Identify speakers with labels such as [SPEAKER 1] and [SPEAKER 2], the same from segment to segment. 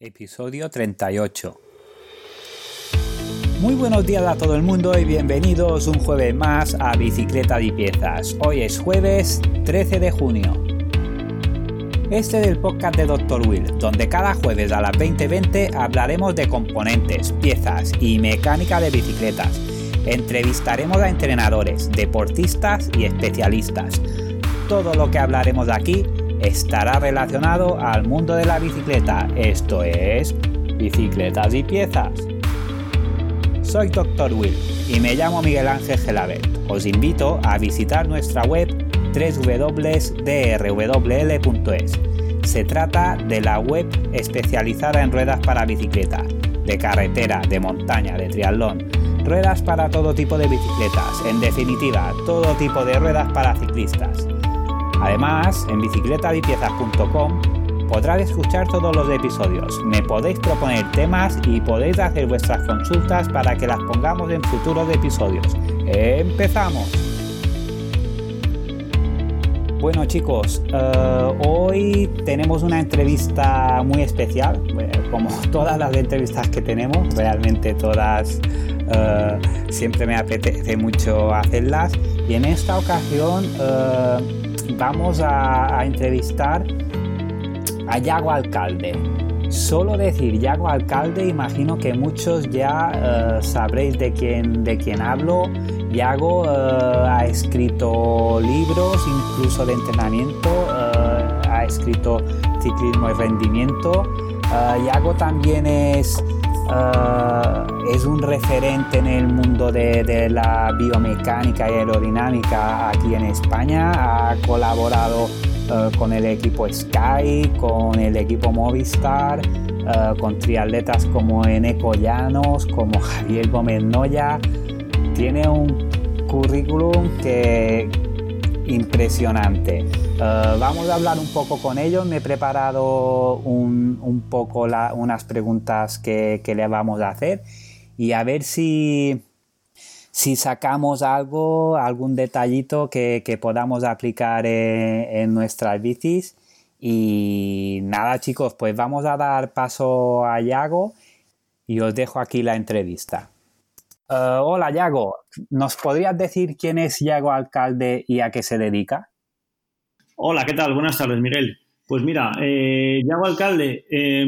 [SPEAKER 1] Episodio 38. Muy buenos días a todo el mundo y bienvenidos un jueves más a Bicicleta de Piezas. Hoy es jueves 13 de junio. Este es el podcast de Dr. Will, donde cada jueves a las 20:20 hablaremos de componentes, piezas y mecánica de bicicletas. Entrevistaremos a entrenadores, deportistas y especialistas. Todo lo que hablaremos aquí estará relacionado al mundo de la bicicleta, esto es, bicicletas y piezas. Soy Dr. Will y me llamo Miguel Ángel Gelabert. Os invito a visitar nuestra web www.drwl.es. Se trata de la web especializada en ruedas para bicicleta, de carretera, de montaña, de triatlón, ruedas para todo tipo de bicicletas, en definitiva, todo tipo de ruedas para ciclistas. Además, en bicicletadipiezas.com podrás escuchar todos los episodios, me podéis proponer temas y podéis hacer vuestras consultas para que las pongamos en futuros episodios. ¡Empezamos! Bueno chicos, uh, hoy tenemos una entrevista muy especial, como todas las entrevistas que tenemos, realmente todas uh, siempre me apetece mucho hacerlas y en esta ocasión uh, vamos a, entrevistar a Yago Alcalde. Solo decir Yago Alcalde, imagino que muchos ya sabréis de quién, de quién hablo. Yago uh, ha escrito libros, incluso de entrenamiento, uh, ha escrito ciclismo y rendimiento. Yago también es, es un referente en el mundo de, la biomecánica y aerodinámica aquí en España. Ha colaborado con el equipo Sky, con el equipo Movistar, con triatletas como Eneco Llanos, como Javier Gómez Noya tiene un currículum que impresionante. Uh, vamos a hablar un poco con ellos. Me he preparado un, poco unas preguntas que, que, le vamos a hacer y a ver si, si sacamos algo, algún detallito que, podamos aplicar en, en nuestras bicis. Y nada chicos, pues vamos a dar paso a Yago y os dejo aquí la entrevista. Uh, hola, Yago. ¿Nos podrías decir quién es Yago Alcalde y a qué se dedica?
[SPEAKER 2] Hola, ¿qué tal? Buenas tardes, Miguel. Pues mira, eh, Yago Alcalde, eh,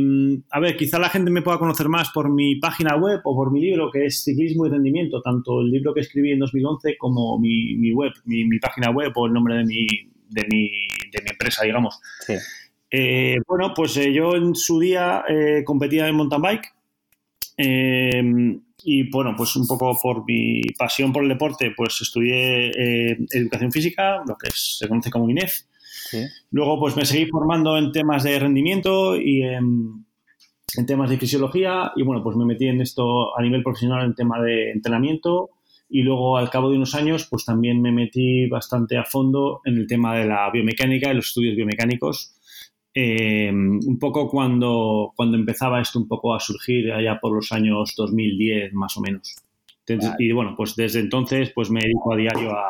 [SPEAKER 2] a ver, quizá la gente me pueda conocer más por mi página web o por mi libro que es Ciclismo y Rendimiento, tanto el libro que escribí en 2011 como mi, mi web, mi, mi, página web o el nombre de mi, de mi, de mi empresa, digamos.
[SPEAKER 1] Sí.
[SPEAKER 2] Eh, bueno, pues yo en su día competía en mountain bike y bueno, pues un poco por mi pasión por el deporte, pues estudié eh, educación física, lo que es, se conoce como INEF.
[SPEAKER 1] Sí.
[SPEAKER 2] Luego, pues me seguí formando en temas de rendimiento y en, en, temas de fisiología. Y bueno, pues me metí en esto a nivel profesional en tema de entrenamiento. Y luego, al cabo de unos años, pues también me metí bastante a fondo en el tema de la biomecánica y los estudios biomecánicos eh, un poco cuando, cuando empezaba esto un poco a surgir allá por los años 2010 más o menos. Entonces, vale. Y bueno, pues desde entonces pues me dedico a diario a,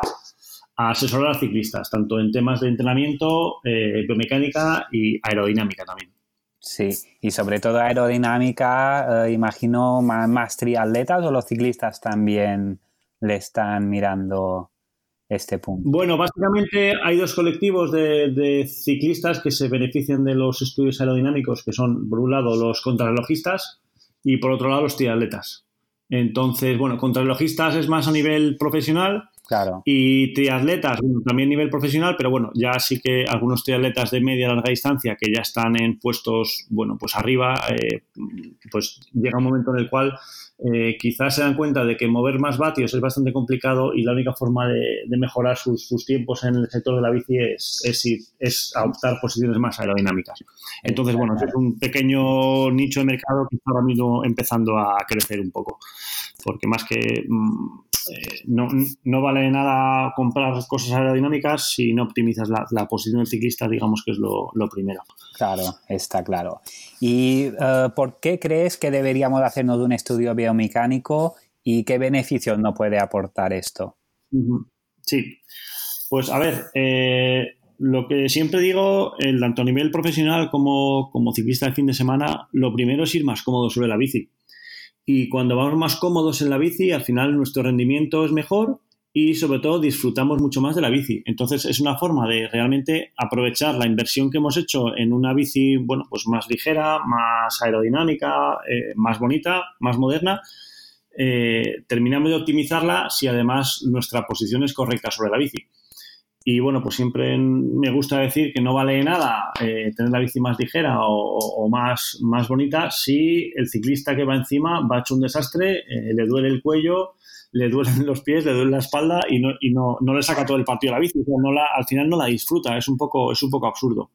[SPEAKER 2] a asesorar a ciclistas, tanto en temas de entrenamiento, eh, biomecánica y aerodinámica también.
[SPEAKER 1] Sí, y sobre todo aerodinámica, eh, imagino más, más triatletas o los ciclistas también le están mirando este punto?
[SPEAKER 2] Bueno, básicamente hay dos colectivos de, de, ciclistas que se benefician de los estudios aerodinámicos, que son, por un lado, los contrarrelojistas y, por otro lado, los triatletas. Entonces, bueno, contrarrelojistas es más a nivel profesional y triatletas, bueno, también nivel profesional, pero bueno, ya sí que algunos triatletas de media y larga distancia que ya están en puestos, bueno, pues arriba, eh, pues llega un momento en el cual eh, quizás se dan cuenta de que mover más vatios es bastante complicado y la única forma de, mejorar sus, tiempos en el sector de la bici es, es, es adoptar posiciones más aerodinámicas. Entonces, bueno, es un pequeño nicho de mercado que está ahora mismo empezando a crecer un poco, porque más que... Mmm, eh, no, no, vale nada comprar cosas aerodinámicas si no optimizas la, la posición del ciclista, digamos que es lo, lo primero.
[SPEAKER 1] Claro, está claro. ¿Y uh, por qué crees que deberíamos hacernos un estudio biomecánico y qué beneficios nos puede aportar esto?
[SPEAKER 2] Sí, pues a ver, eh, lo que siempre digo, tanto a nivel profesional como, como ciclista de fin de semana, lo primero es ir más cómodo sobre la bici. Y cuando vamos más cómodos en la bici, al final nuestro rendimiento es mejor y sobre todo disfrutamos mucho más de la bici. Entonces es una forma de realmente aprovechar la inversión que hemos hecho en una bici, bueno, pues más ligera, más aerodinámica, eh, más bonita, más moderna. Eh, terminamos de optimizarla si además nuestra posición es correcta sobre la bici. Y bueno, pues siempre me gusta decir que no vale nada eh, tener la bici más ligera o, más, más bonita si el ciclista que va encima va hecho un desastre, eh, le duele el cuello, le duelen los pies, le duele la espalda y no, y no, no le saca todo el partido a la bici. no la, al final no la disfruta, es un poco, es un poco absurdo.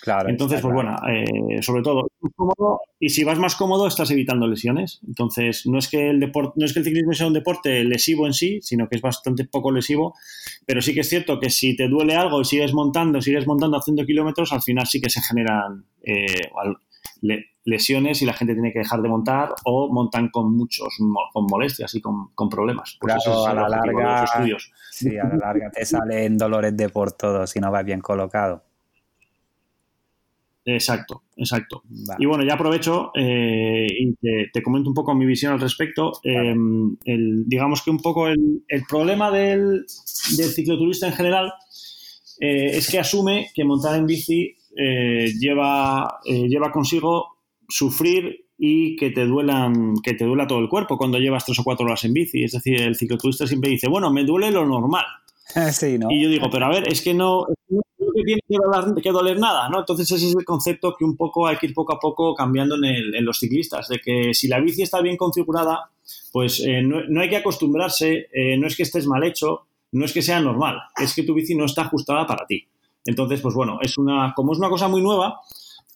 [SPEAKER 2] Claro. Entonces, pues bueno, eh, sobre todo, cómodo, y si vas más cómodo, estás evitando lesiones. Entonces, no es que el deporte, no es que el ciclismo sea un deporte lesivo en sí, sino que es bastante poco lesivo. Pero sí que es cierto que si te duele algo y sigues montando, sigues montando haciendo kilómetros, al final sí que se generan eh, lesiones y la gente tiene que dejar de montar o montan con muchos con molestias y con, problemas.
[SPEAKER 1] claro, a la larga, sí, a la larga te salen dolores de por todo si no vas bien colocado.
[SPEAKER 2] Exacto, exacto. Y bueno, ya aprovecho eh, y te, comento un poco mi visión al respecto. Em, digamos que un poco el, problema del, cicloturista en general eh, es que asume que montar en bici eh, lleva, lleva consigo sufrir y que te duelan, que te duela todo el cuerpo cuando llevas tres o cuatro horas en bici. Es decir, el cicloturista siempre dice, bueno, me duele lo normal. Y yo digo, pero a ver, es que no, tiene que doler, nada, ¿no? Entonces ese es el concepto que un poco hay que ir poco a poco cambiando en, los ciclistas, de que si la bici está bien configurada, pues eh, no, hay que acostumbrarse, eh, no es que estés mal hecho, no es que sea normal, es que tu bici no está ajustada para ti. Entonces, pues bueno, es una, como es una cosa muy nueva,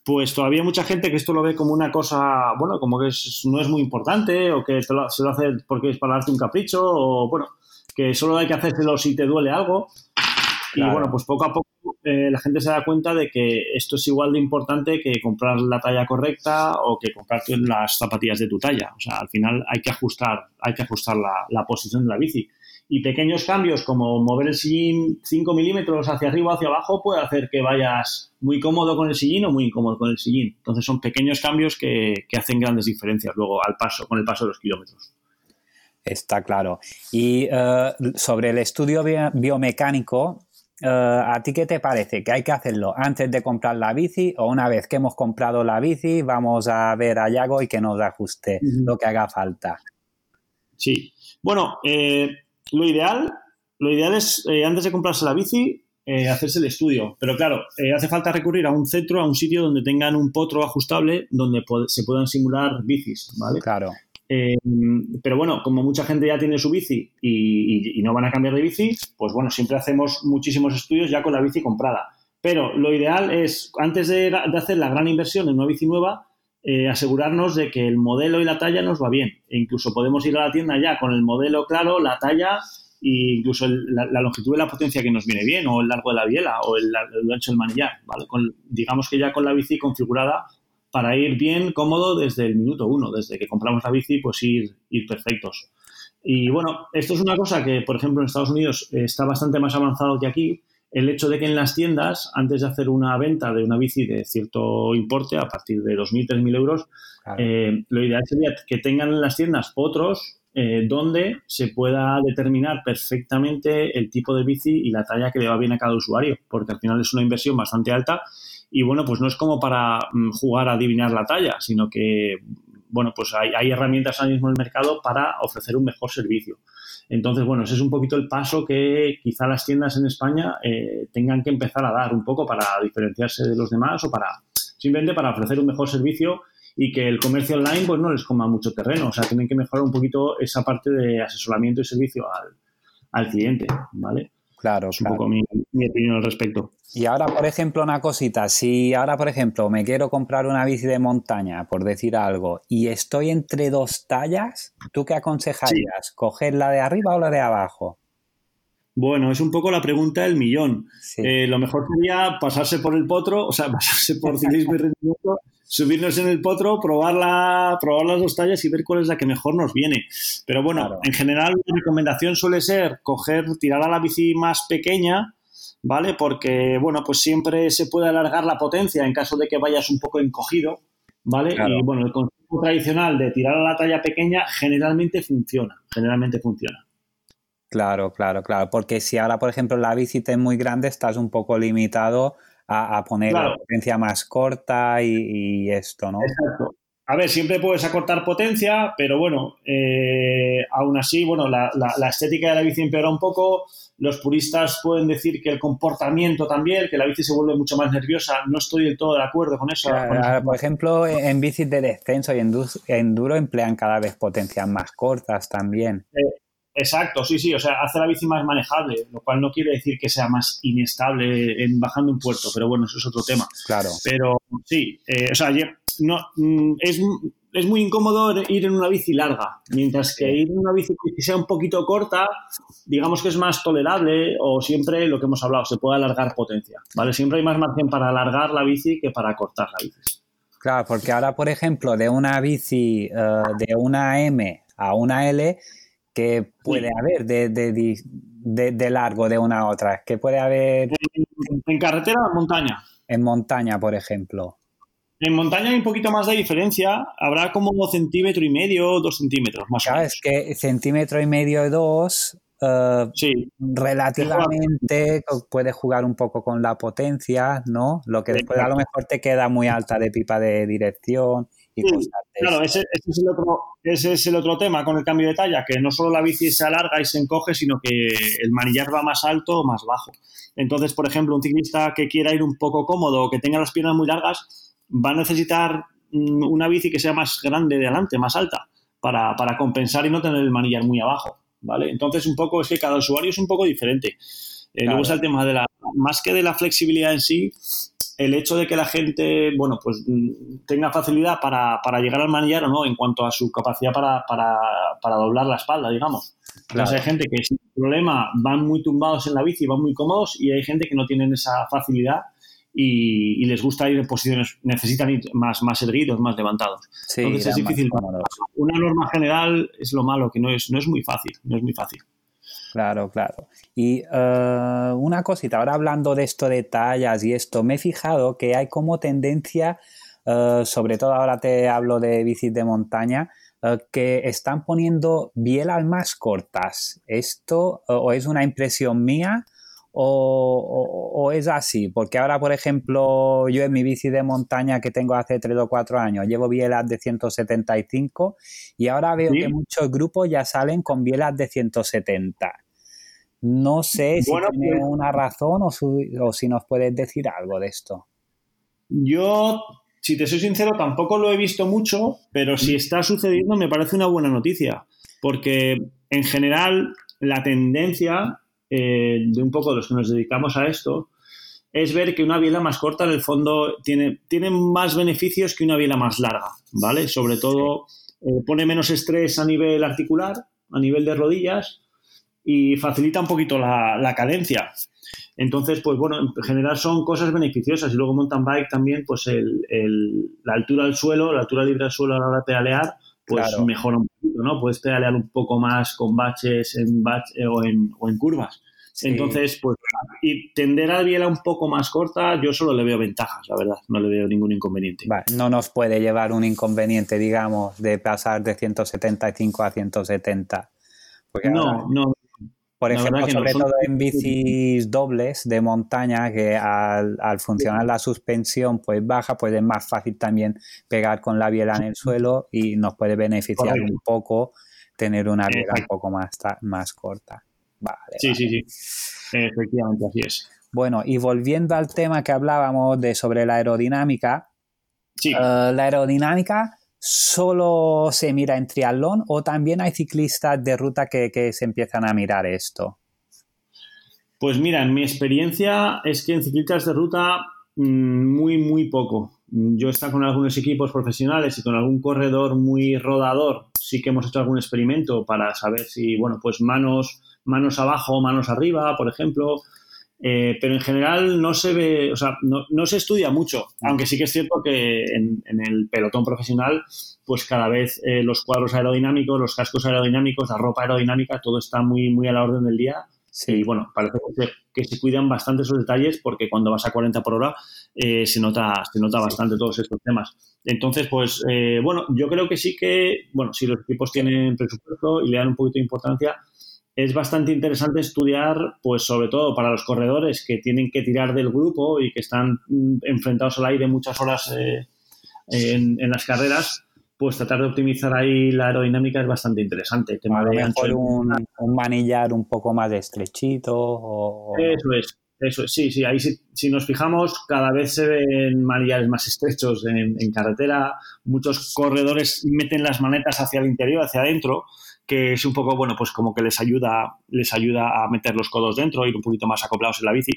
[SPEAKER 2] pues todavía hay mucha gente que esto lo ve como una cosa, bueno, como que no es muy importante o que se lo hace porque es para darte un capricho o, bueno, que solo hay que hacérselo si te duele algo. Y bueno, pues poco a poco eh, la gente se da cuenta de que esto es igual de importante que comprar la talla correcta o que comprar las zapatillas de tu talla. O sea, al final hay que ajustar, hay que ajustar la, posición de la bici. Y pequeños cambios como mover el sillín 5 milímetros hacia arriba o hacia abajo puede hacer que vayas muy cómodo con el sillín o muy incómodo con el sillín. Entonces son pequeños cambios que, que hacen grandes diferencias luego al paso, con el paso de los kilómetros.
[SPEAKER 1] Está claro. Y eh, sobre el estudio biomecánico, eh, ¿a ti qué te parece? ¿Que hay que hacerlo antes de comprar la bici o una vez que hemos comprado la bici vamos a ver a Yago y que nos ajuste lo que haga falta?
[SPEAKER 2] Sí. Bueno, eh, lo ideal, lo ideal es antes de comprarse la bici hacerse el estudio. Pero claro, hace falta recurrir a un centro, a un sitio donde tengan un potro ajustable donde se puedan simular bicis, ¿vale?
[SPEAKER 1] Claro.
[SPEAKER 2] Eh, pero bueno, como mucha gente ya tiene su bici y, no van a cambiar de bici, pues bueno, siempre hacemos muchísimos estudios ya con la bici comprada. Pero lo ideal es, antes de, hacer la gran inversión en una bici nueva, eh, asegurarnos de que el modelo y la talla nos va bien. E incluso podemos ir a la tienda ya con el modelo claro, la talla e incluso la, longitud de la potencia que nos viene bien, o el largo de la biela, o el, ancho del manillar. ¿vale? digamos que ya con la bici configurada para ir bien cómodo desde el minuto uno, desde que compramos la bici, pues ir, ir perfectos. Y bueno, esto es una cosa que, por ejemplo, en Estados Unidos está bastante más avanzado que aquí. El hecho de que en las tiendas, antes de hacer una venta de una bici de cierto importe, a partir de 2.000, 3.000 euros, eh, lo ideal sería que tengan en las tiendas otros eh, donde se pueda determinar perfectamente el tipo de bici y la talla que le va bien a cada usuario, porque al final es una inversión bastante alta y bueno, pues no es como para mm, jugar a adivinar la talla, sino que, bueno, pues hay, herramientas ahora mismo en el mercado para ofrecer un mejor servicio. Entonces, bueno, ese es un poquito el paso que quizá las tiendas en España eh, tengan que empezar a dar un poco para diferenciarse de los demás o para simplemente para ofrecer un mejor servicio y que el comercio online pues no les coma mucho terreno. O sea, tienen que mejorar un poquito esa parte de asesoramiento y servicio al, al cliente, ¿vale?
[SPEAKER 1] Claro,
[SPEAKER 2] es un poco mi, opinión al respecto.
[SPEAKER 1] Y ahora, por ejemplo, una cosita, si ahora, por ejemplo, me quiero comprar una bici de montaña, por decir algo, y estoy entre dos tallas, ¿tú qué aconsejarías? ¿Coger la de arriba o la de abajo?
[SPEAKER 2] Bueno, es un poco la pregunta del millón. Eh, lo mejor sería pasarse por el potro, o sea, pasarse por ciclismo y rendimiento subirnos en el potro, probar, probar las dos tallas y ver cuál es la que mejor nos viene. Pero bueno, en general la recomendación suele ser coger, tirar a la bici más pequeña, ¿vale? Porque, bueno, pues siempre se puede alargar la potencia en caso de que vayas un poco encogido, ¿vale? Y bueno, el concepto tradicional de tirar a la talla pequeña generalmente funciona, generalmente funciona.
[SPEAKER 1] Claro, claro, claro. Porque si ahora, por ejemplo, la bici es muy grande, estás un poco limitado a, poner la potencia más corta y, esto, ¿no?
[SPEAKER 2] Exacto. A ver, siempre puedes acortar potencia, pero bueno, eh, aún así, bueno, la, estética de la bici empeora un poco. Los puristas pueden decir que el comportamiento también, que la bici se vuelve mucho más nerviosa. No estoy del todo de acuerdo con eso.
[SPEAKER 1] por ejemplo, en bicis de descenso y enduro emplean cada vez potencias más cortas también.
[SPEAKER 2] Eh, Exacto, sí, sí, o sea, hace la bici más manejable, lo cual no quiere decir que sea más inestable en bajando un puerto, pero bueno, eso es otro tema.
[SPEAKER 1] Claro.
[SPEAKER 2] Pero sí, eh, o sea, no, mm, es, es, muy incómodo ir en una bici larga, mientras que ir en una bici que sea un poquito corta, digamos que es más tolerable o siempre lo que hemos hablado, se puede alargar potencia, ¿vale? Siempre hay más margen para alargar la bici que para cortar la bici.
[SPEAKER 1] Claro, porque ahora, por ejemplo, de una bici eh, de una M a una L, ¿Qué puede haber de, de, de, largo de una a otra? ¿Qué puede haber?
[SPEAKER 2] En, carretera o en montaña?
[SPEAKER 1] En montaña, por ejemplo.
[SPEAKER 2] En montaña hay un poquito más de diferencia. Habrá como un centímetro y medio, dos centímetros más
[SPEAKER 1] o menos. es que centímetro y medio, dos, uh, sí. relativamente puede jugar un poco con la potencia, ¿no? Lo que después a lo mejor te queda muy alta de pipa de dirección
[SPEAKER 2] Claro, ese, es el otro, ese es el otro tema con el cambio de talla, que no solo la bici se alarga y se encoge, sino que el manillar va más alto o más bajo. Entonces, por ejemplo, un ciclista que quiera ir un poco cómodo o que tenga las piernas muy largas, va a necesitar mm, una bici que sea más grande de adelante, más alta, para, compensar y no tener el manillar muy abajo. ¿Vale? Entonces, un poco es que cada usuario es un poco diferente. Eh, luego está el tema de la, más que de la flexibilidad en sí, el hecho de que la gente, bueno, pues mm, tenga facilidad para, para llegar al manillar o no en cuanto a su capacidad para, para, para doblar la espalda, digamos. Entonces hay gente que sin problema van muy tumbados en la bici, van muy cómodos y hay gente que no tienen esa facilidad y, les gusta ir en posiciones, necesitan ir más, más erguidos, más levantados. Entonces es difícil. Una norma general es lo malo, que no es, no es muy fácil, no es muy fácil.
[SPEAKER 1] Claro, claro. Y eh, una cosita, ahora hablando de esto de tallas y esto, me he fijado que hay como tendencia, eh, sobre todo ahora te hablo de bicis de montaña, eh, que están poniendo bielas más cortas. ¿Esto o es una impresión mía o, es así? Porque ahora, por ejemplo, yo en mi bici de montaña que tengo hace 3 o 4 años, llevo bielas de 175 y ahora veo que muchos grupos ya salen con bielas de 170. No sé si tiene pues una razón o, si nos puedes decir algo de esto.
[SPEAKER 2] Yo, si te soy sincero, tampoco lo he visto mucho, pero si está sucediendo me parece una buena noticia, porque en general la tendencia eh, de un poco los que nos dedicamos a esto es ver que una biela más corta en el fondo tiene, tiene más beneficios que una biela más larga, ¿vale? Sobre todo eh, pone menos estrés a nivel articular, a nivel de rodillas y facilita un poquito la, cadencia. Entonces, pues bueno, en general son cosas beneficiosas. Y luego mountain bike también, pues el, la altura del suelo, la altura libre del suelo a la hora de pedalear, pues mejora un poquito, ¿no? Puedes pedalear un poco más con baches en eh, o, en, o en curvas. Entonces, pues, y tender a la biela un poco más corta, yo solo le veo ventajas, la verdad, no le veo ningún inconveniente.
[SPEAKER 1] no nos puede llevar un inconveniente, digamos, de pasar de 175 a 170.
[SPEAKER 2] no, no,
[SPEAKER 1] por ejemplo, sobre todo en bicis dobles de montaña, que al, funcionar la suspensión pues baja, pues es más fácil también pegar con la biela en el suelo y nos puede beneficiar un poco tener una biela un poco más, más corta. Vale,
[SPEAKER 2] sí, sí, sí. Efectivamente, así es.
[SPEAKER 1] Bueno, y volviendo al tema que hablábamos de sobre la aerodinámica, sí. Eh, la aerodinámica solo se mira en triatlón o también hay ciclistas de ruta que, se empiezan a mirar esto?
[SPEAKER 2] Pues mira, en mi experiencia es que en ciclistas de ruta mm, muy, muy poco. Yo he estado con algunos equipos profesionales y con algún corredor muy rodador. Sí que hemos hecho algún experimento para saber si, bueno, pues manos, manos abajo, manos arriba, por ejemplo. Eh, pero en general no se ve, o sea, no, se estudia mucho, aunque sí que es cierto que en, el pelotón profesional, pues cada vez eh, los cuadros aerodinámicos, los cascos aerodinámicos, la ropa aerodinámica, todo está muy, muy a la orden del día. Y bueno, parece que se, cuidan bastante esos detalles porque cuando vas a 40 por hora eh, se nota, se nota bastante todos estos temas. Entonces, pues eh, bueno, yo creo que sí que, bueno, si los equipos tienen presupuesto y le dan un poquito de importancia, es bastante interesante estudiar, pues sobre todo para los corredores que tienen que tirar del grupo y que están mm, enfrentados al aire muchas horas eh, en, las carreras, pues tratar de optimizar ahí la aerodinámica es bastante interesante.
[SPEAKER 1] a lo mejor un, manillar un poco más estrechito. O...
[SPEAKER 2] Eso es, eso sí, sí. Ahí si, nos fijamos, cada vez se ven manillares más estrechos en, en carretera. Muchos corredores meten las manetas hacia el interior, hacia adentro que es un poco, bueno, pues como que les ayuda, les ayuda a meter los codos dentro, ir un poquito más acoplados en la bici.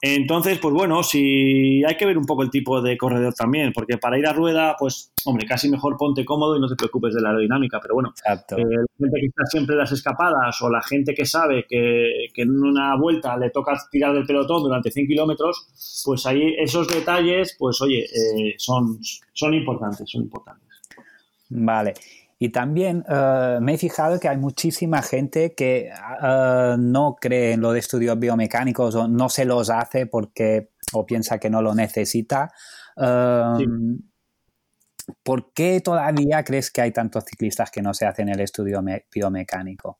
[SPEAKER 2] Entonces, pues bueno, si hay que ver un poco el tipo de corredor también, porque para ir a rueda, pues, hombre, casi mejor ponte cómodo y no te preocupes de la aerodinámica, pero bueno, eh, la gente que está siempre en las escapadas o la gente que sabe que, en una vuelta le toca tirar del pelotón durante 100 kilómetros, pues ahí esos detalles, pues oye, eh, son, son importantes, son importantes.
[SPEAKER 1] Vale. Y también eh, me he fijado que hay muchísima gente que eh, no cree en los estudios biomecánicos o no se los hace porque o piensa que no lo necesita. Em, ¿Por qué todavía crees que hay tantos ciclistas que no se hacen el estudio biomecánico?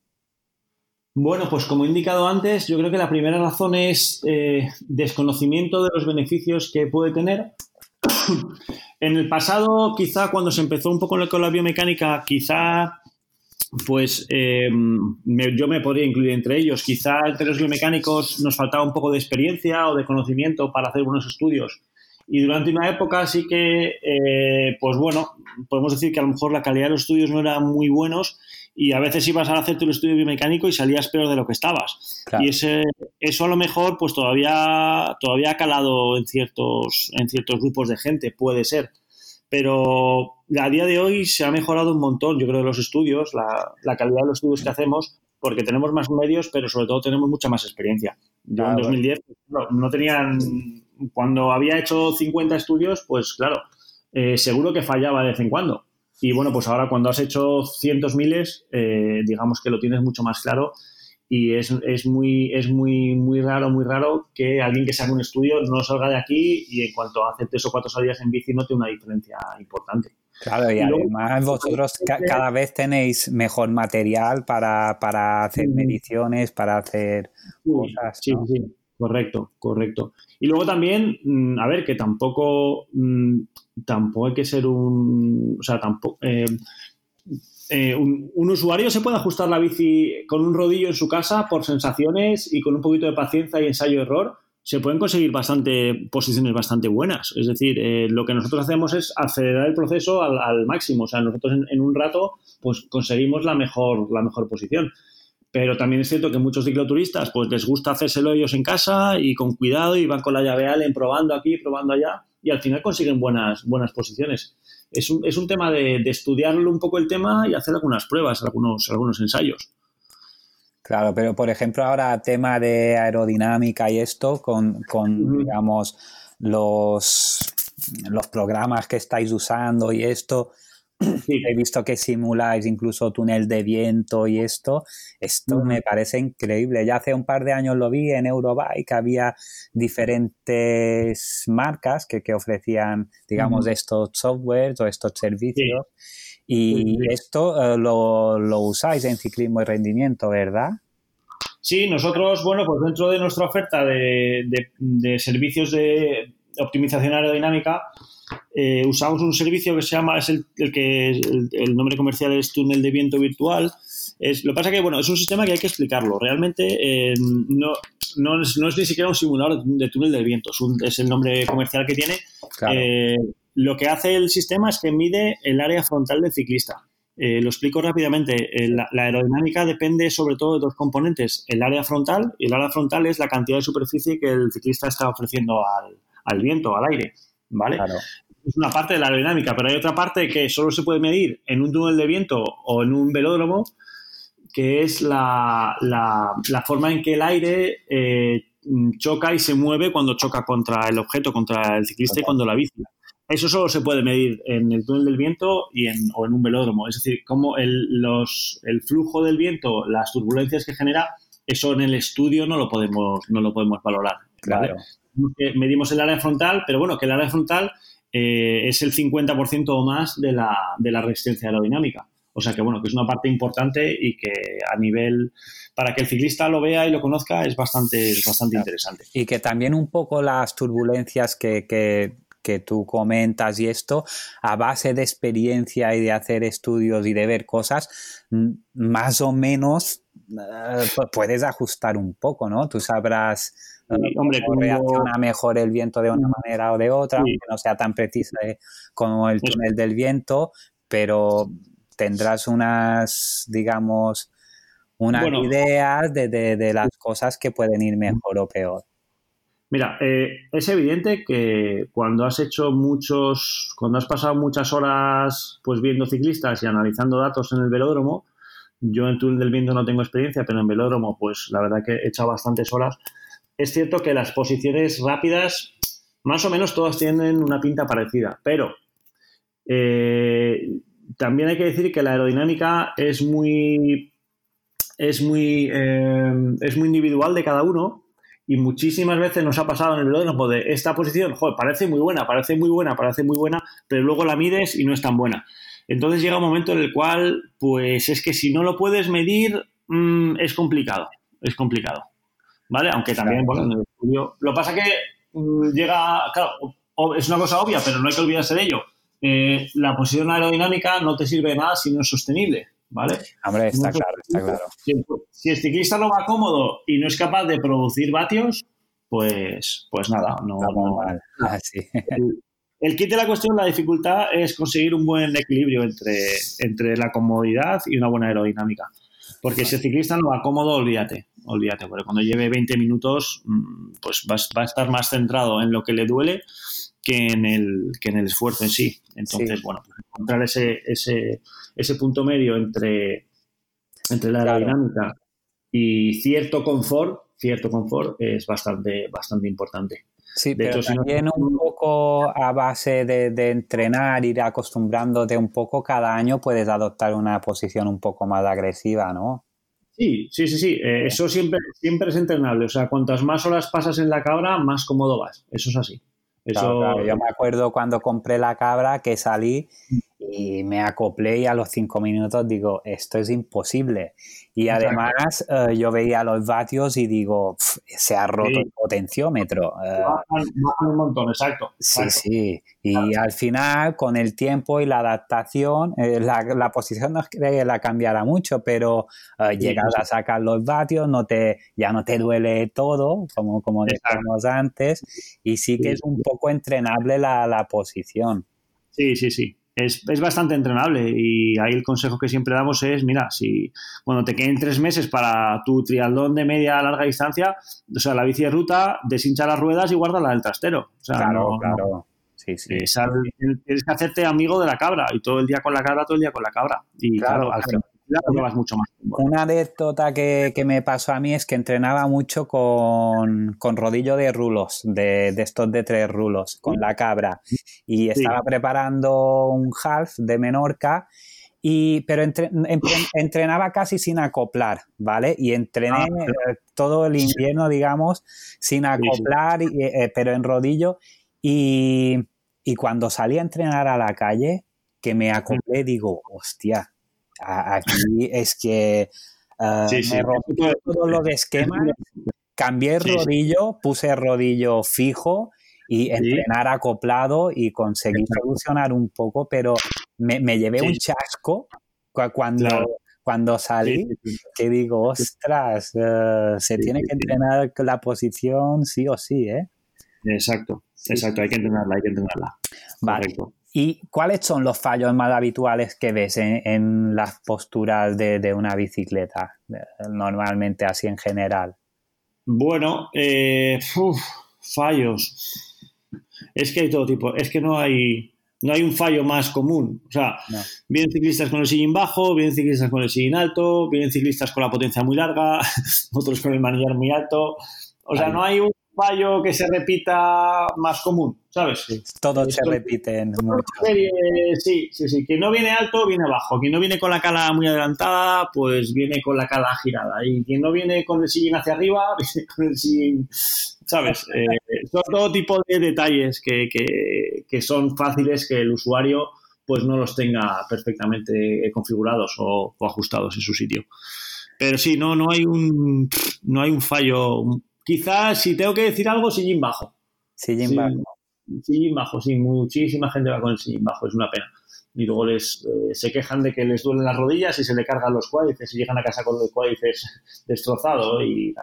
[SPEAKER 2] Bueno, pues como he indicado antes, yo creo que la primera razón es eh, desconocimiento de los beneficios que puede tener en el pasado, quizá cuando se empezó un poco con la biomecánica, quizá pues eh, yo me podría incluir entre ellos. Quizá entre los biomecánicos nos faltaba un poco de experiencia o de conocimiento para hacer buenos estudios. Y durante una época sí que, eh, pues bueno, podemos decir que a lo mejor la calidad de los estudios no era muy buenos y a veces ibas a hacerte un estudio biomecánico y salías peor de lo que estabas. Y ese, eso a lo mejor pues todavía, todavía ha calado en ciertos, en ciertos grupos de gente, puede ser. Pero a día de hoy se ha mejorado un montón, yo creo, los estudios, la, la calidad de los estudios que hacemos, porque tenemos más medios, pero sobre todo tenemos mucha más experiencia. Yo en 2010 no, no, tenían, cuando había hecho 50 estudios, pues claro, eh, seguro que fallaba de vez en cuando y bueno, pues ahora cuando has hecho cientos miles, eh, digamos que lo tienes mucho más claro y es, es, muy, es muy, muy raro, muy raro que alguien que haga un estudio no salga de aquí y en cuanto hace tres o cuatro salidas en bici note una diferencia importante.
[SPEAKER 1] Claro, y, además vosotros cada vez tenéis mejor material para, hacer mediciones, para hacer cosas.
[SPEAKER 2] Sí, sí, correcto, correcto. Y luego también, mm, a ver, que tampoco, mm, tampoco hay que ser un, o sea, tampoco, eh, eh, un, usuario se puede ajustar la bici con un rodillo en su casa por sensaciones y con un poquito de paciencia y ensayo-error. Se pueden conseguir bastante posiciones bastante buenas. Es decir, eh, lo que nosotros hacemos es acelerar el proceso al, máximo. O sea, nosotros en, en, un rato pues conseguimos la mejor, la mejor posición. Pero también es cierto que muchos cicloturistas pues les gusta hacérselo ellos en casa y con cuidado y van con la llave Allen probando aquí, probando allá y al final consiguen buenas, buenas posiciones. Es un, es un tema de, estudiarlo un poco el tema y hacer algunas pruebas, algunos, algunos ensayos.
[SPEAKER 1] Claro, pero por ejemplo ahora tema de aerodinámica y esto con, con digamos, los, los programas que estáis usando y esto, He visto que simuláis incluso túnel de viento y esto. Esto me parece increíble. Ya hace un par de años lo vi en Eurobike, había diferentes marcas que, ofrecían, digamos, estos softwares o estos servicios. Y esto eh, lo, lo usáis en ciclismo y rendimiento, ¿verdad?
[SPEAKER 2] Sí, nosotros, bueno, pues dentro de nuestra oferta de, de servicios de optimización aerodinámica, eh, usamos un servicio que se llama, es el, que el, nombre comercial es túnel de viento virtual. Es, lo que pasa que, bueno, es un sistema que hay que explicarlo. Realmente eh, no, no, es, no, es, ni siquiera un simulador de túnel de viento, es, el nombre comercial que tiene. Eh, lo que hace el sistema es que mide el área frontal del ciclista. lo explico rápidamente. La, aerodinámica depende sobre todo de dos componentes, el área frontal, y el área frontal es la cantidad de superficie que el ciclista está ofreciendo al, al viento, al aire. ¿vale? Es una parte de la aerodinámica, pero hay otra parte que solo se puede medir en un túnel de viento o en un velódromo, que es la, forma en que el aire eh, choca y se mueve cuando choca contra el objeto, contra el ciclista y cuando la bici. Eso solo se puede medir en el túnel del viento y en, o en un velódromo. Es decir, cómo el, el flujo del viento, las turbulencias que genera, eso en el estudio no lo podemos, no lo podemos valorar.
[SPEAKER 1] Claro.
[SPEAKER 2] Medimos el área frontal, pero bueno, que el área frontal eh, es el 50% o más de la, de la resistencia aerodinámica. O sea que bueno, que es una parte importante y que a nivel, para que el ciclista lo vea y lo conozca, es bastante, bastante interesante.
[SPEAKER 1] Y que también un poco las turbulencias que, que, que tú comentas y esto, a base de experiencia y de hacer estudios y de ver cosas, más o menos eh, puedes ajustar un poco, ¿no? Tú sabrás
[SPEAKER 2] eh, hombre,
[SPEAKER 1] cómo reacciona mejor el viento de una manera o de otra, aunque no sea tan precisa como el túnel del viento, pero tendrás unas, digamos, unas ideas de, de, las cosas que pueden ir mejor o peor.
[SPEAKER 2] Mira, eh, es evidente que cuando has hecho muchos, cuando has pasado muchas horas pues viendo ciclistas y analizando datos en el velódromo, yo en túnel del viento no tengo experiencia, pero en velódromo, pues la verdad que he echado bastantes horas. Es cierto que las posiciones rápidas, más o menos todas tienen una pinta parecida, pero eh, también hay que decir que la aerodinámica es muy, es muy, eh, es muy individual de cada uno y muchísimas veces nos ha pasado en el velódromo de esta posición, joder, parece muy buena, parece muy buena, parece muy buena, pero luego la mides y no es tan buena. Entonces llega un momento en el cual, pues es que si no lo puedes medir, mm, es complicado, es complicado. ¿Vale? Aunque también, bueno, en el estudio. Lo pasa que mm, llega, claro, es una cosa obvia, pero no hay que olvidarse de ello. Eh, la posición aerodinámica no te sirve de nada si no es sostenible. ¿Vale?
[SPEAKER 1] Hombre, está claro, está claro.
[SPEAKER 2] Si, el ciclista no va cómodo y no es capaz de producir vatios, pues, pues nada, no.
[SPEAKER 1] Ah,
[SPEAKER 2] el kit de la cuestión, la dificultad es conseguir un buen equilibrio entre, entre la comodidad y una buena aerodinámica. Porque si el ciclista no va cómodo, olvídate, olvídate, porque cuando lleve 20 minutos, mm, pues va, a estar más centrado en lo que le duele que en el, que en el esfuerzo en sí. Entonces, bueno, pues encontrar ese, ese, ese punto medio entre, entre la aerodinámica y cierto confort, cierto confort es bastante, bastante importante.
[SPEAKER 1] Sí, pero también un poco a base de, entrenar, ir acostumbrándote un poco, cada año puedes adoptar una posición un poco más agresiva, ¿no?
[SPEAKER 2] Sí, sí, sí, sí. Eh, eso siempre, siempre es entrenable. O sea, cuantas más horas pasas en la cabra, más cómodo vas. Eso es así. Eso...
[SPEAKER 1] Yo me acuerdo cuando compré la cabra que salí y me acoplé y a los cinco minutos digo, esto es imposible. Y además eh, yo veía los vatios y digo, se ha roto el potenciómetro.
[SPEAKER 2] Eh. un montón, exacto.
[SPEAKER 1] Sí, sí. Y al final, con el tiempo y la adaptación, eh, la, posición no es que la cambiará mucho, pero llegas a sacar los vatios, no te, ya no te duele todo, como, como decíamos antes, y sí que es un poco entrenable la, la posición.
[SPEAKER 2] Sí, sí, sí es, bastante entrenable y ahí el consejo que siempre damos es, mira, si cuando te queden tres meses para tu triatlón de media a larga distancia, o sea, la bici de ruta, deshincha las ruedas y guárdala del trastero. O sea,
[SPEAKER 1] claro, claro. Sí, sí.
[SPEAKER 2] Eh, tienes que hacerte amigo de la cabra y todo el día con la cabra, todo el día con la cabra. Y claro, al final mucho más.
[SPEAKER 1] Una anécdota que, que, me pasó a mí es que entrenaba mucho con, con rodillo de rulos, de, de, estos de tres rulos, con la cabra. Y estaba preparando un half de Menorca. Y, pero entrenaba casi sin acoplar, ¿vale? Y entrené ah, todo el invierno, digamos, sin acoplar, eh, pero en rodillo. Y, y cuando salí a entrenar a la calle, que me acoplé, digo, hostia, Aquí es que uh, me rompí todos los esquemas, cambié el rodillo, puse el rodillo fijo y entrenar acoplado y conseguí solucionar un poco, pero me, me llevé un chasco cuando, cuando salí, que digo, ostras, uh, se tiene que entrenar la posición sí o sí, ¿eh?
[SPEAKER 2] Exacto, exacto, hay que entrenarla, hay que entrenarla.
[SPEAKER 1] Vale. ¿Y cuáles son los fallos más habituales que ves en, las posturas de, una bicicleta, normalmente así en general?
[SPEAKER 2] Bueno, eh, fallos. Es que hay todo tipo. Es que no hay, no hay un fallo más común. O sea, vienen ciclistas con el sillín bajo, vienen ciclistas con el sillín alto, vienen ciclistas con la potencia muy larga, otros con el manillar muy alto. O sea, no hay un fallo que se repita más común, ¿sabes?
[SPEAKER 1] todo se repite en mucho.
[SPEAKER 2] Sí, sí, sí. Quien no viene alto, viene bajo. Quien no viene con la cala muy adelantada, pues viene con la cala girada. Y quien no viene con el sillín hacia arriba, viene con el sillín, ¿sabes? Eh, son todo tipo de detalles que, que, son fáciles que el usuario pues no los tenga perfectamente configurados o, o ajustados en su sitio. Pero sí, no, no hay un no hay un fallo. Quizás si tengo que decir algo, sillín bajo.
[SPEAKER 1] Sillín bajo.
[SPEAKER 2] Sillín bajo, sí, muchísima gente va con el sillín bajo, es una pena. Y luego les eh, se quejan de que les duelen las rodillas y se le cargan los cuádriceps y llegan a casa con los cuádriceps destrozados y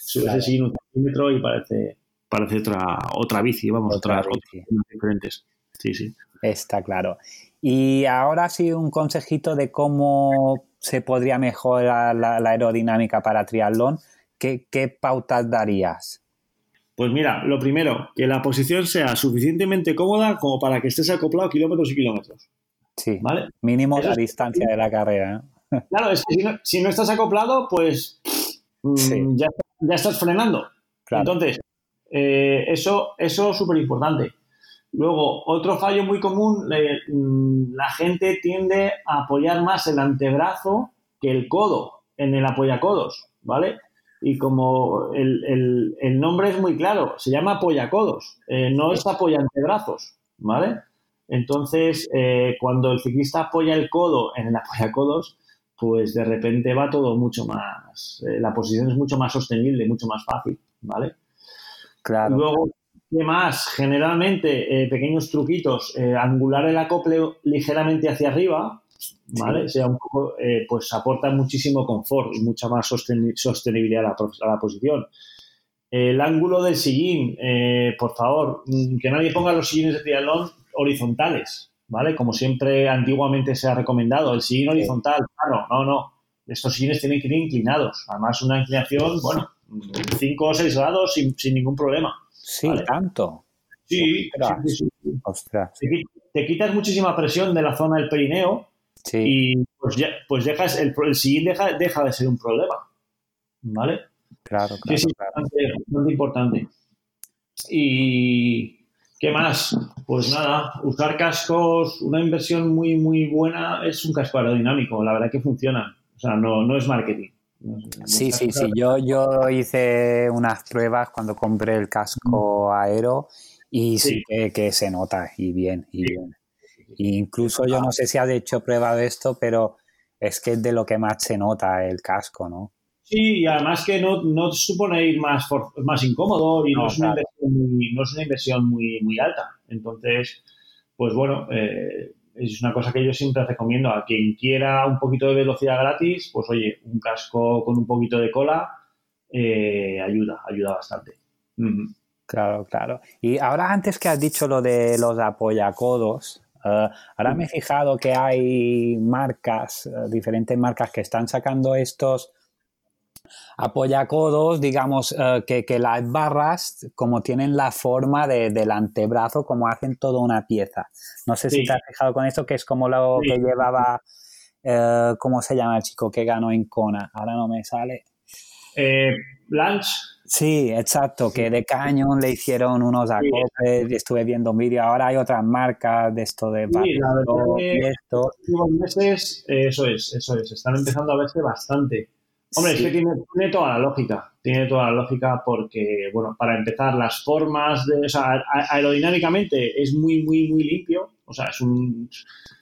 [SPEAKER 2] sube ese sillín un centímetro y parece, parece otra, otra bici, vamos, otra, bici. diferentes. Sí, sí.
[SPEAKER 1] Está claro. Y ahora sí un consejito de cómo se podría mejorar la, aerodinámica para triatlón, ¿qué, pautas darías?
[SPEAKER 2] Pues mira, lo primero, que la posición sea suficientemente cómoda como para que estés acoplado kilómetros y kilómetros.
[SPEAKER 1] Sí, ¿vale? mínimo la distancia de la carrera.
[SPEAKER 2] ¿eh? Claro, es que si no, estás acoplado, pues mm, ya, estás frenando. Entonces, eh, eso es súper importante. Luego, otro fallo muy común, mm, la gente tiende a apoyar más el antebrazo que el codo en el apoyacodos, ¿vale? Y como el, nombre es muy claro, se llama apoyacodos, eh, no es apoya antebrazos, ¿vale? Entonces, eh, cuando el ciclista apoya el codo en el apoyacodos, pues de repente va todo mucho más, eh, la posición es mucho más sostenible, mucho más fácil, ¿vale?
[SPEAKER 1] Claro.
[SPEAKER 2] Luego, ¿Qué más? Generalmente, eh, pequeños truquitos, angular el acople ligeramente hacia arriba, ¿vale? Sea un poco, eh, pues aporta muchísimo confort y mucha más sostenibilidad a la, posición. El ángulo del sillín, por favor, mm, que nadie ponga los sillines de triatlón horizontales, ¿vale? Como siempre antiguamente se ha recomendado, el sillín horizontal, claro, no, no. Estos sillines tienen que ir inclinados. Además, una inclinación, bueno, 5 o 6 grados sin, sin ningún problema.
[SPEAKER 1] Sí, tanto.
[SPEAKER 2] Sí,
[SPEAKER 1] Ostras.
[SPEAKER 2] Te, quitas muchísima presión de la zona del perineo y pues, ya, pues dejas el, el siguiente deja, deja, de ser un problema. ¿Vale?
[SPEAKER 1] Claro, claro.
[SPEAKER 2] Sí, Bastante, importante. Y ¿qué más? Pues nada, usar cascos, una inversión muy, muy buena es un casco aerodinámico. La verdad que funciona. O sea, no, no es marketing.
[SPEAKER 1] Sí, sí, sí. Yo, yo hice unas pruebas cuando compré el casco aero y sí, que, se nota y bien, y bien. Incluso yo no sé si has hecho prueba de esto, pero es que es de lo que más se nota el casco, ¿no?
[SPEAKER 2] Sí, y además que no, no supone ir más, más incómodo y no, es una inversión, muy, no es una inversión muy, muy alta. Entonces, pues bueno, eh, es una cosa que yo siempre recomiendo a quien quiera un poquito de velocidad gratis, pues oye, un casco con un poquito de cola eh, ayuda, ayuda bastante.
[SPEAKER 1] Claro, claro. Y ahora antes que has dicho lo de los apoyacodos, uh, ahora me he fijado que hay marcas, eh, diferentes marcas que están sacando estos apoya codos, digamos, eh, que, las barras, como tienen la forma del antebrazo, como hacen toda una pieza. No sé si te has fijado con esto, que es como lo que llevaba, eh, ¿cómo se llama el chico que ganó en Kona? Ahora no me sale.
[SPEAKER 2] Eh, Blanche.
[SPEAKER 1] Sí, exacto, que de cañón le hicieron unos acoples, estuve viendo vídeo, ahora hay otras marcas de esto de
[SPEAKER 2] sí, y esto. meses, eso es, eso es, están empezando a verse bastante. Hombre, es que tiene, toda la lógica, tiene toda la lógica porque, bueno, para empezar, las formas de, o sea, aerodinámicamente es muy, muy, muy limpio, o sea, es un,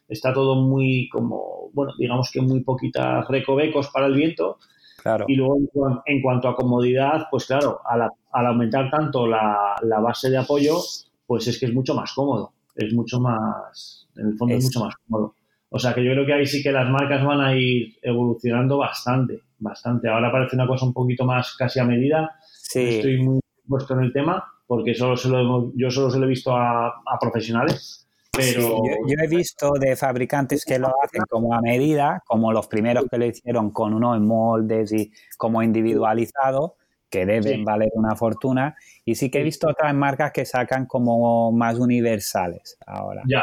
[SPEAKER 2] está todo muy como, bueno, digamos que muy poquitas recovecos para el viento.
[SPEAKER 1] Claro.
[SPEAKER 2] Y luego, en, cuanto a comodidad, pues claro, al, aumentar tanto la, base de apoyo, pues es que es mucho más cómodo, es mucho más, en el fondo es mucho más cómodo. O sea que yo creo que ahí sí que las marcas van a ir evolucionando bastante bastante. Ahora parece una cosa un poquito más casi a medida. Estoy muy puesto en el tema porque solo se lo, yo solo se lo he visto a, profesionales. Pero...
[SPEAKER 1] yo, he visto de fabricantes que lo hacen como a medida, como los primeros que lo hicieron con unos moldes y como individualizado, que deben valer una fortuna. Y sí que he visto otras marcas que sacan como más universales ahora.
[SPEAKER 2] Ya,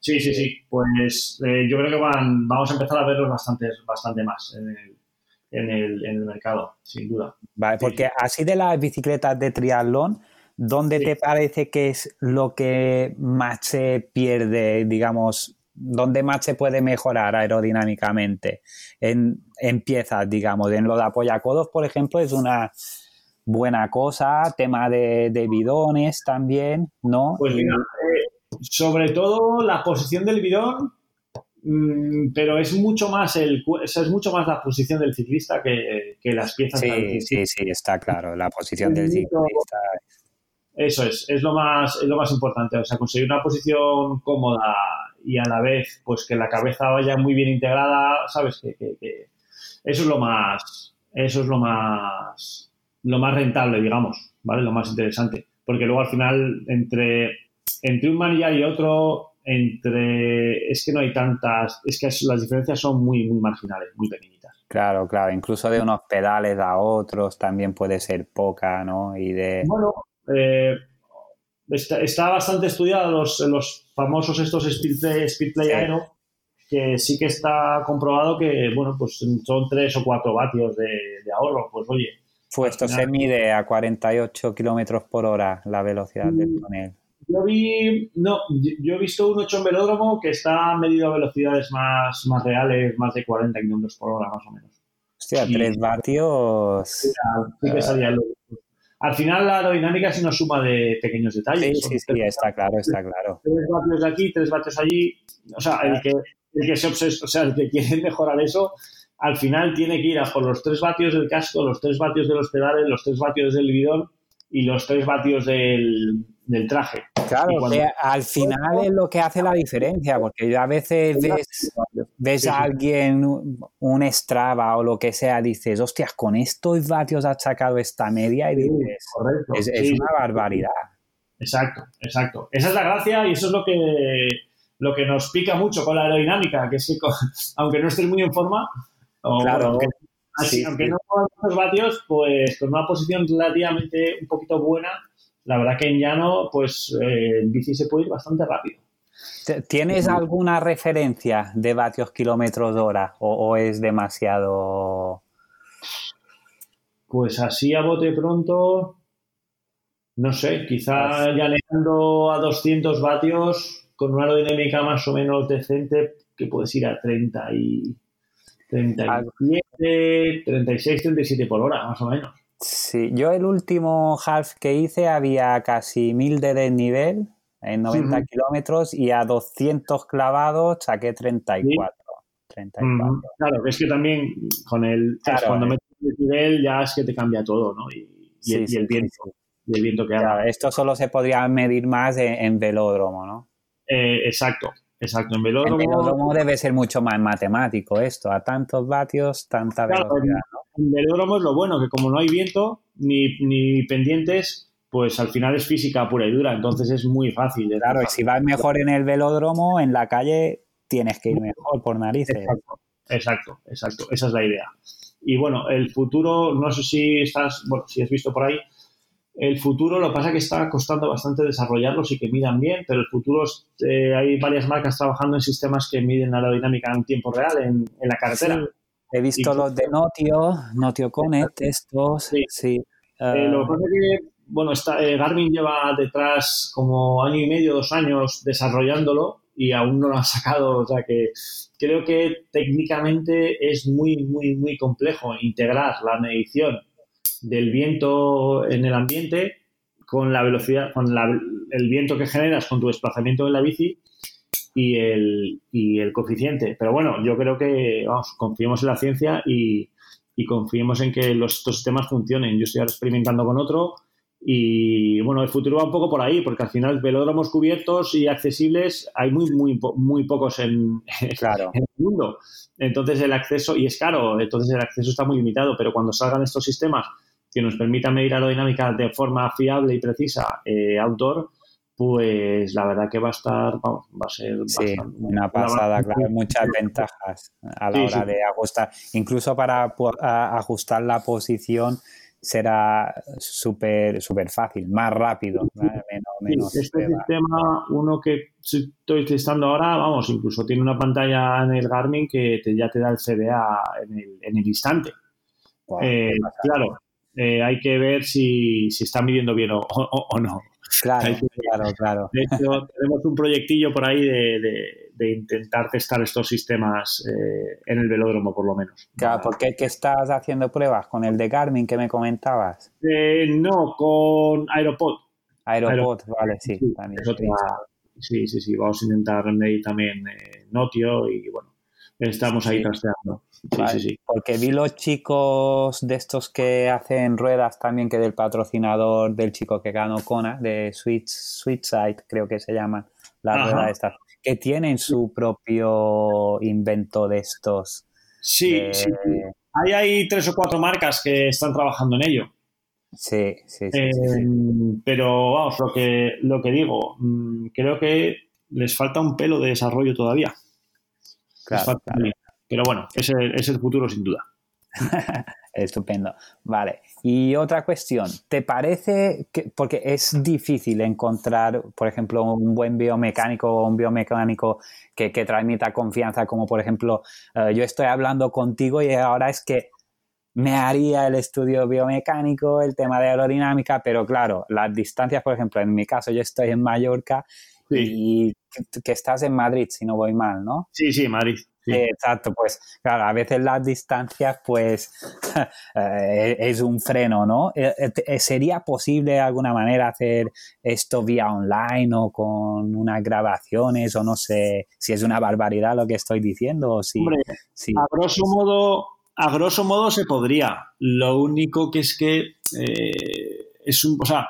[SPEAKER 2] sí, sí, sí. Pues eh, yo creo que van, vamos a empezar a verlos bastante, bastante más en el, en el mercado, sin duda.
[SPEAKER 1] Vale, porque así de las bicicletas de triatlón, ¿dónde te parece que es lo que más se pierde, digamos, dónde más se puede mejorar aerodinámicamente? En, en piezas, digamos, en lo de apoyacodos, por ejemplo, es una buena cosa, tema de, bidones también, ¿no?
[SPEAKER 2] Pues mira, eh, sobre todo la posición del bidón, mm, pero es mucho más el es mucho más la posición del ciclista que, las piezas.
[SPEAKER 1] Sí, sí, sí, está claro, la posición del ciclista.
[SPEAKER 2] Eso es, es lo más, es lo más importante, o sea, conseguir una posición cómoda y a la vez, pues que la cabeza vaya muy bien integrada, sabes que, que eso es lo más, eso es lo más lo más rentable, digamos, ¿vale? Lo más interesante. Porque luego al final, entre, entre un manillar y otro, entre. Es que no hay tantas. Es que las diferencias son muy, muy marginales, muy pequeñitas.
[SPEAKER 1] Claro, claro. Incluso de unos pedales a otros también puede ser poca, ¿no? Y de.
[SPEAKER 2] Bueno, eh, está, bastante estudiado los, los famosos estos speedplay, speedplay aero, que sí que está comprobado que, bueno, pues son 3 o 4 vatios de, de ahorro. Pues oye,
[SPEAKER 1] pues esto se mide a 48 kilómetros por hora la velocidad del mm. túnel.
[SPEAKER 2] Yo vi, no, yo he visto un 8 en velódromo que está medido a velocidades más, más reales, más de 40 kilómetros por hora, más o menos.
[SPEAKER 1] Hostia, 3 vatios. Sí,
[SPEAKER 2] que salía Al final la aerodinámica es una suma de pequeños detalles.
[SPEAKER 1] Sí, sí, sí, está claro, está claro.
[SPEAKER 2] 3 vatios aquí, 3 vatios allí. O sea, el que, el que se obses o sea, el que quiere mejorar eso, al final tiene que ir a por los 3 vatios del casco, los 3 vatios de los pedales, los 3 vatios del bidón y los 3 vatios del, traje.
[SPEAKER 1] Claro, al final es lo que hace la diferencia, porque a veces ves, ves a alguien, un Strava o lo que sea, dices, hostias, con estos vatios ha sacado esta media y dices, es, una barbaridad.
[SPEAKER 2] Exacto, exacto. Esa es la gracia y eso es lo que, lo que nos pica mucho con la aerodinámica, que es que aunque no estés muy en forma,
[SPEAKER 1] claro.
[SPEAKER 2] aunque, aunque no muchos vatios, pues con una posición relativamente un poquito buena, la verdad que en llano, pues eh, en bici se puede ir bastante rápido.
[SPEAKER 1] ¿Tienes alguna referencia de vatios kilómetros hora o, es demasiado...?
[SPEAKER 2] Pues así a bote pronto, no sé, quizá ya llegando a 200 vatios con una aerodinámica más o menos decente que puedes ir a 30 y 37, 36, 37 por hora, más o menos.
[SPEAKER 1] Sí, yo el último half que hice había casi 1000 de desnivel en 90 kilómetros y a 200 clavados saqué 34. 34.
[SPEAKER 2] Claro, es que también con el cuando eh. metes el nivel ya es que te cambia todo, ¿no? Y, el, viento. Y el viento que
[SPEAKER 1] claro, Esto solo se podría medir más en, velódromo, ¿no?
[SPEAKER 2] Eh, exacto, Exacto,
[SPEAKER 1] en velódromo... debe ser mucho más matemático esto, a tantos vatios, tanta velocidad.
[SPEAKER 2] En velódromo es lo bueno, que como no hay viento ni, ni pendientes, pues al final es física pura y dura, entonces es muy fácil.
[SPEAKER 1] claro, y si vas mejor en el velódromo, en la calle tienes que ir mejor por narices.
[SPEAKER 2] Exacto, exacto, exacto, esa es la idea. Y bueno, el futuro, no sé si estás, bueno, si has visto por ahí, el futuro, lo que pasa es que está costando bastante desarrollarlos y que midan bien, pero el futuro, eh, hay varias marcas trabajando en sistemas que miden la aerodinámica en tiempo real en, la carretera.
[SPEAKER 1] he visto los de Notio, Notio Connect, estos, sí.
[SPEAKER 2] Eh, lo que pasa es que, bueno, está, eh, Garmin lleva detrás como año y medio, dos años desarrollándolo y aún no lo ha sacado, o sea que creo que técnicamente es muy, muy, muy complejo integrar la medición del viento en el ambiente con la velocidad, con el viento que generas con tu desplazamiento en la bici y el, y el coeficiente. Pero bueno, yo creo que, vamos, confiemos en la ciencia y, confiemos en que los, estos sistemas funcionen. Yo estoy experimentando con otro y, bueno, el futuro va un poco por ahí, porque al final velódromos cubiertos y accesibles hay muy, muy, muy pocos en,
[SPEAKER 1] claro.
[SPEAKER 2] en el mundo. Entonces el acceso, y es caro, entonces el acceso está muy limitado, pero cuando salgan estos sistemas que nos permita medir aerodinámica de forma fiable y precisa eh, outdoor, pues la verdad que va a estar, vamos, va a ser
[SPEAKER 1] sí, una pasada, claro, muchas ventajas a la hora de ajustar. Incluso para ajustar la posición será súper súper fácil, más rápido, menos,
[SPEAKER 2] este sistema, uno que estoy testando ahora, vamos, incluso tiene una pantalla en el Garmin que ya te da el CDA en el, en el instante. Eh, claro, eh, hay que ver si, si está midiendo bien o, no.
[SPEAKER 1] Claro, claro, claro.
[SPEAKER 2] De hecho, tenemos un proyectillo por ahí de, intentar testar estos sistemas eh, en el velódromo, por lo menos.
[SPEAKER 1] Claro, porque ¿qué estás haciendo pruebas? ¿Con el de Garmin que me comentabas?
[SPEAKER 2] no, con Aeropod.
[SPEAKER 1] Aeropod, vale, sí. también,
[SPEAKER 2] sí, sí, sí, vamos a intentar medir también Notio y bueno, estamos ahí trasteando. Sí, sí,
[SPEAKER 1] Porque vi los chicos de estos que hacen ruedas también, que del patrocinador del chico que ganó Kona, de Switch, Side, creo que se llaman las ruedas estas, que tienen su propio invento de estos.
[SPEAKER 2] Sí, sí. Hay, hay tres o cuatro marcas que están trabajando en ello.
[SPEAKER 1] Sí, sí, sí,
[SPEAKER 2] Pero vamos, lo que, lo que digo, mm, creo que les falta un pelo de desarrollo todavía.
[SPEAKER 1] Claro,
[SPEAKER 2] Pero bueno, ese es el futuro sin duda.
[SPEAKER 1] Estupendo. Vale. Y otra cuestión, ¿te parece que, porque es difícil encontrar, por ejemplo, un buen biomecánico o un biomecánico que, que transmita confianza, como por ejemplo, eh, yo estoy hablando contigo y ahora es que me haría el estudio biomecánico, el tema de aerodinámica, pero claro, las distancias, por ejemplo, en mi caso yo estoy en Mallorca y que estás en Madrid, si no voy mal, ¿no?
[SPEAKER 2] Sí, sí, Madrid.
[SPEAKER 1] Exacto, pues claro, a veces las distancias pues eh, es un freno, ¿no? Eh, eh, ¿Sería posible de alguna manera hacer esto vía online o con unas grabaciones o no sé si es una barbaridad lo que estoy diciendo o si...
[SPEAKER 2] Hombre, a grosso modo, a grosso modo se podría. Lo único que es que es un... O sea,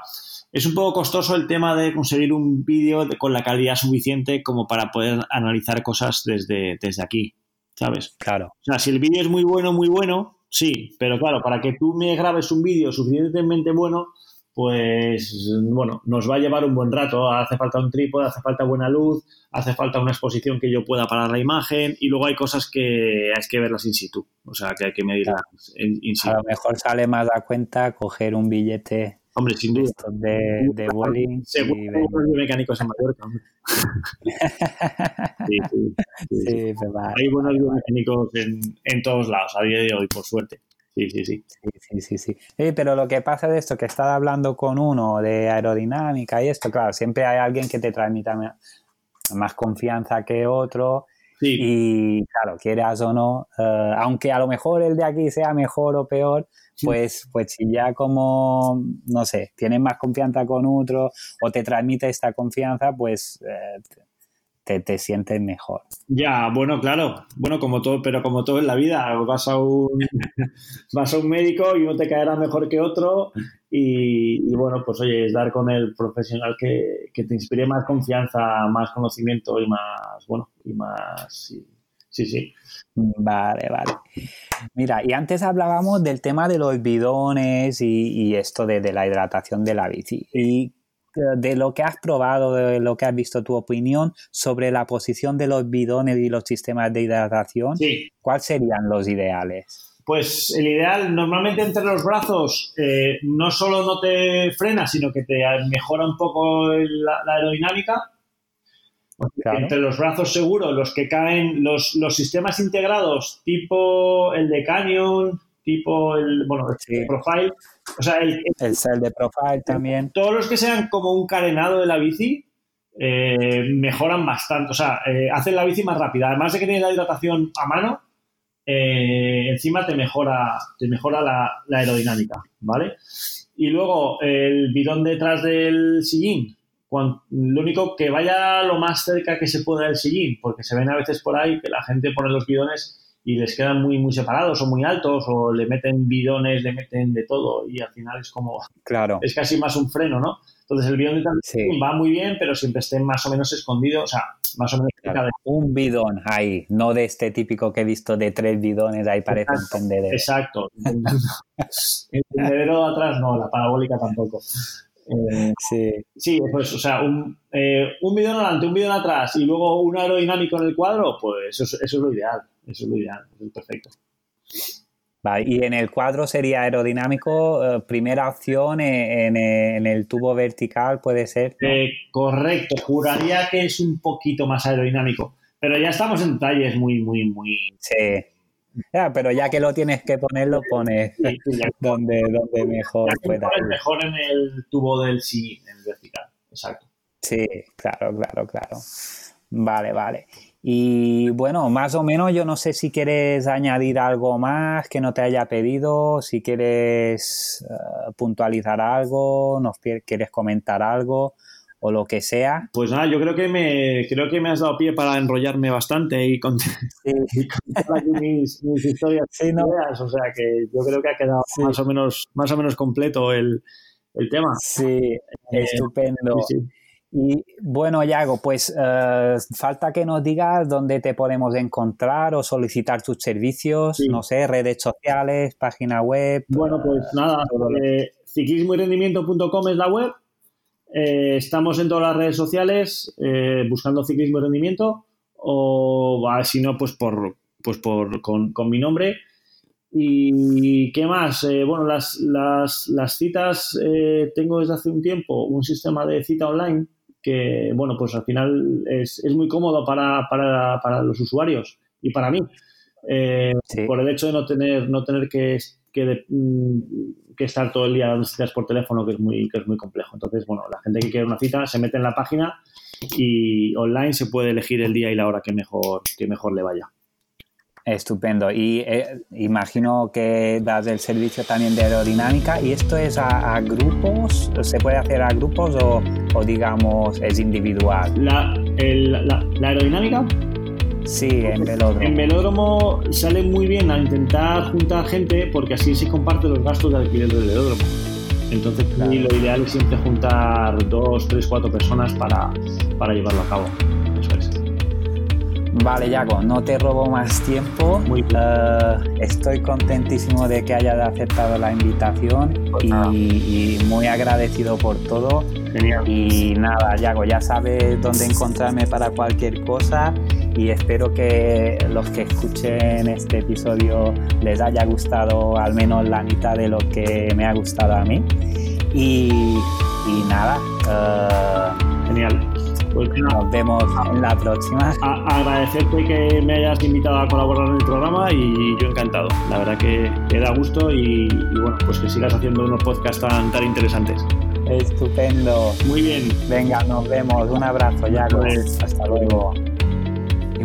[SPEAKER 2] es un poco costoso el tema de conseguir un vídeo con la calidad suficiente como para poder analizar cosas desde, desde aquí, ¿sabes?
[SPEAKER 1] Claro.
[SPEAKER 2] O sea, si el vídeo es muy bueno, muy bueno, sí, pero claro, para que tú me grabes un vídeo suficientemente bueno, pues bueno, nos va a llevar un buen rato. Hace falta un trípode, hace falta buena luz, hace falta una exposición que yo pueda parar la imagen y luego hay cosas que hay que verlas in situ, o sea, que hay que medirlas in situ.
[SPEAKER 1] A lo mejor sale más a cuenta coger un billete
[SPEAKER 2] Hombre, sin duda.
[SPEAKER 1] de, de bowling.
[SPEAKER 2] Seguro y... hay mecánicos en Mallorca. sí, sí, sí, Hay buenos biomecánicos en, en todos lados a día de hoy, por suerte. Sí, sí, sí.
[SPEAKER 1] Sí, sí, sí. sí. pero lo que pasa de esto, que estás hablando con uno de aerodinámica y esto, claro, siempre hay alguien que te transmita más confianza que otro. Sí. Y claro, quieras o no, uh, aunque a lo mejor el de aquí sea mejor o peor, pues, pues si ya como, no sé, tienes más confianza con otro o te transmite esta confianza, pues eh, te, te, sientes mejor.
[SPEAKER 2] Ya, bueno, claro, bueno, como todo, pero como todo en la vida, vas a un, vas a un médico y uno te caerá mejor que otro y, bueno, pues oye, es dar con el profesional que, que, te inspire más confianza, más conocimiento y más, bueno, y más... Sí, sí.
[SPEAKER 1] Vale, vale. Mira, y antes hablábamos del tema de los bidones y, esto de, la hidratación de la bici. Y eh, de lo que has probado, de lo que has visto, tu opinión sobre la posición de los bidones y los sistemas de hidratación,
[SPEAKER 2] sí.
[SPEAKER 1] ¿cuáles serían los ideales?
[SPEAKER 2] Pues el ideal, normalmente entre los brazos, eh, no solo no te frena, sino que te mejora un poco la aerodinámica entre los brazos seguros, los que caen, los, los sistemas integrados, tipo el de Canyon, tipo el, bueno, el Profile, o sea, el,
[SPEAKER 1] el de Profile también.
[SPEAKER 2] Todos los que sean como un carenado de la bici, eh, mejoran bastante, o sea, eh, hacen la bici más rápida. Además de que tiene la hidratación a mano, eh, encima te mejora, te mejora la, la, aerodinámica, ¿vale? Y luego el bidón detrás del sillín, lo único que vaya lo más cerca que se pueda del sillín, porque se ven a veces por ahí que la gente pone los bidones y les quedan muy, muy separados o muy altos o le meten bidones, le meten de todo y al final es como...
[SPEAKER 1] Claro.
[SPEAKER 2] Es casi más un freno, ¿no? Entonces el bidón sí. va muy bien, pero siempre esté más o menos escondido, o sea, más o menos...
[SPEAKER 1] Claro, Un bidón ahí, no de este típico que he visto de tres bidones, ahí parece un tendedero.
[SPEAKER 2] Exacto. el tendedero atrás no, la parabólica tampoco.
[SPEAKER 1] Eh, sí.
[SPEAKER 2] Sí, pues, o sea, un, eh, un bidón adelante, un bidón atrás y luego un aerodinámico en el cuadro, pues eso, es lo ideal. Eso es lo ideal, es perfecto.
[SPEAKER 1] Vale, y en el cuadro sería aerodinámico, eh, primera opción en, el tubo vertical, puede ser.
[SPEAKER 2] correcto, juraría que es un poquito más aerodinámico, pero ya estamos en detalles muy, muy, muy.
[SPEAKER 1] Sí. Pero ya que lo tienes que poner, lo pones donde, donde mejor
[SPEAKER 2] pueda. Mejor en el tubo del sí, en el vertical. Exacto.
[SPEAKER 1] Sí, claro, claro, claro. Vale, vale. Y bueno, más o menos yo no sé si quieres añadir algo más que no te haya pedido, si quieres eh, puntualizar algo, nos quieres comentar algo o lo que sea.
[SPEAKER 2] Pues nada, yo creo que me creo que me has dado pie para enrollarme bastante y, contar mis, historias, sí, no. o sea que yo creo que ha quedado más o menos más o menos completo el, tema.
[SPEAKER 1] Sí, eh, estupendo. Y bueno, Yago, pues eh, falta que nos digas dónde te podemos encontrar o solicitar tus servicios, no sé, redes sociales, página web.
[SPEAKER 2] Bueno, pues nada, eh, ciclismoyrendimiento.com es la web eh, estamos en todas las redes sociales eh, buscando ciclismo y rendimiento o si no, pues por pues por con, mi nombre. ¿Y qué más? Eh, bueno, las, las, citas tengo desde hace un tiempo un sistema de cita online que, bueno, pues al final es, muy cómodo para, para, los usuarios y para mí. Por el hecho de no tener, no tener que, que mm, que estar todo el día dando citas por teléfono, que es muy, que es muy complejo. Entonces, bueno, la gente que quiere una cita se mete en la página y online se puede elegir el día y la hora que mejor, que mejor le vaya.
[SPEAKER 1] Estupendo. Y eh, imagino que das el servicio también de aerodinámica. ¿Y esto es a, grupos? ¿Se puede hacer a grupos o, digamos es individual?
[SPEAKER 2] La, la aerodinámica
[SPEAKER 1] Sí, en velódromo.
[SPEAKER 2] En velódromo sale muy bien a intentar juntar gente porque así se comparte los gastos de alquiler del velódromo. Entonces, lo ideal es siempre juntar dos, tres, cuatro personas para, llevarlo a cabo. Eso es.
[SPEAKER 1] Vale, Yago, no te robo más tiempo.
[SPEAKER 2] Muy bien.
[SPEAKER 1] Eh, estoy contentísimo de que hayas aceptado la invitación pues y, y, muy agradecido por todo.
[SPEAKER 2] Genial.
[SPEAKER 1] Y nada, Yago, ya sabes dónde encontrarme para cualquier cosa y espero que los que escuchen este episodio les haya gustado al menos la mitad de lo que me ha gustado a mí. Y, nada,
[SPEAKER 2] uh, genial.
[SPEAKER 1] Pues nos vemos en la próxima.
[SPEAKER 2] agradecerte que me hayas invitado a colaborar en el programa y yo encantado. La verdad que, te da gusto y, bueno, pues que sigas haciendo unos podcasts tan, tan interesantes.
[SPEAKER 1] Estupendo.
[SPEAKER 2] Muy bien.
[SPEAKER 1] Venga, nos vemos. Un abrazo, ya. Hasta luego.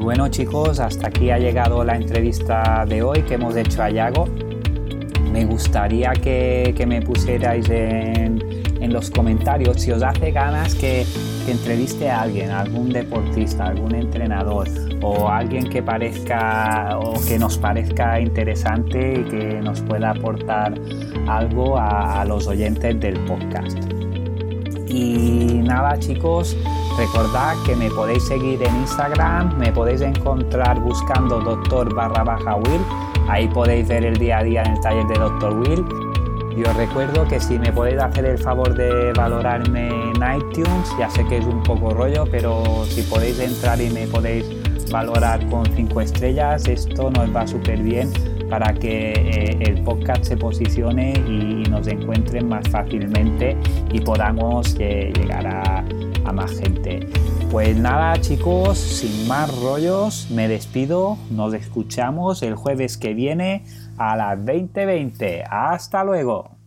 [SPEAKER 1] Bueno chicos, hasta aquí ha llegado la entrevista de hoy que hemos hecho a Yago. Me gustaría que, me pusierais en, los comentarios si os hace ganas que, que, entreviste a alguien, algún deportista, algún entrenador o alguien que parezca o que nos parezca interesante y que nos pueda aportar algo a los oyentes del podcast. Y nada chicos, Recordad que me podéis seguir en Instagram, me podéis encontrar buscando Doctor barra baja Will. Ahí podéis ver el día a día en el taller de Doctor Will. Y os recuerdo que si me podéis hacer el favor de valorarme en iTunes, ya sé que es un poco rollo, pero si podéis entrar y me podéis valorar con 5 estrellas, esto nos va súper bien para que eh, el podcast se posicione y nos encuentren más fácilmente y podamos eh, llegar a más gente. Pues nada chicos, sin más rollos, me despido, nos escuchamos el jueves que viene a las 20:20. Hasta luego.